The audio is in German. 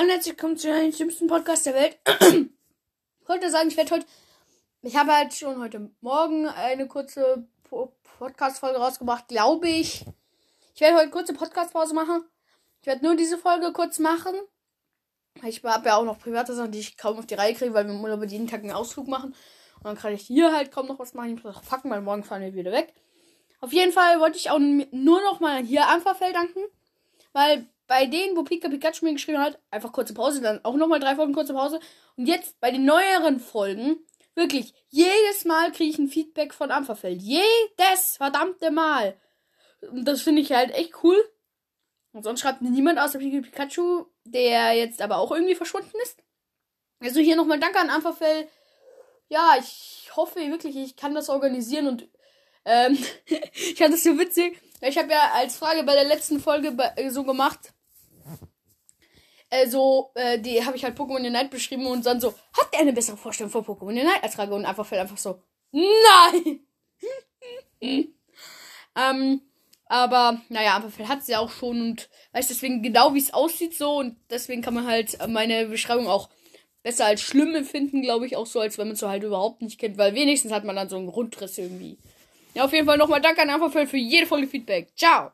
Hallo herzlich willkommen zu einem schlimmsten Podcast der Welt. ich wollte sagen, ich werde heute. Ich habe halt schon heute Morgen eine kurze Podcast-Folge rausgebracht, glaube ich. Ich werde heute kurze Podcast-Pause machen. Ich werde nur diese Folge kurz machen. Ich habe ja auch noch private Sachen, die ich kaum auf die Reihe kriege, weil wir im Urlaub jeden Tag einen Ausflug machen. Und dann kann ich hier halt kaum noch was machen. Ich muss auch packen, weil morgen fahren wir wieder weg. Auf jeden Fall wollte ich auch nur noch mal hier Anfahrfeld danken. Weil bei denen, wo Pika Pikachu mir geschrieben hat, einfach kurze Pause, dann auch nochmal drei Folgen kurze Pause. Und jetzt bei den neueren Folgen, wirklich, jedes Mal kriege ich ein Feedback von Ampferfeld. Jedes verdammte Mal. Und das finde ich halt echt cool. Und sonst schreibt niemand außer Pika Pikachu, der jetzt aber auch irgendwie verschwunden ist. Also hier nochmal Danke an Ampferfeld. Ja, ich hoffe wirklich, ich kann das organisieren und ähm, ich fand das so witzig. Ich habe ja als Frage bei der letzten Folge so gemacht, äh, so, äh, die habe ich halt Pokémon Unite beschrieben und dann so, hat er eine bessere Vorstellung von Pokémon Unite als Frage und einfach fällt einfach so, nein! ähm, aber, naja, Amperfell hat sie auch schon und weiß deswegen genau, wie es aussieht so und deswegen kann man halt meine Beschreibung auch besser als schlimm empfinden, glaube ich, auch so, als wenn man es so halt überhaupt nicht kennt, weil wenigstens hat man dann so einen Grundriss irgendwie. Ja, auf jeden Fall nochmal danke an Amperfell für jede Folge Feedback. Ciao!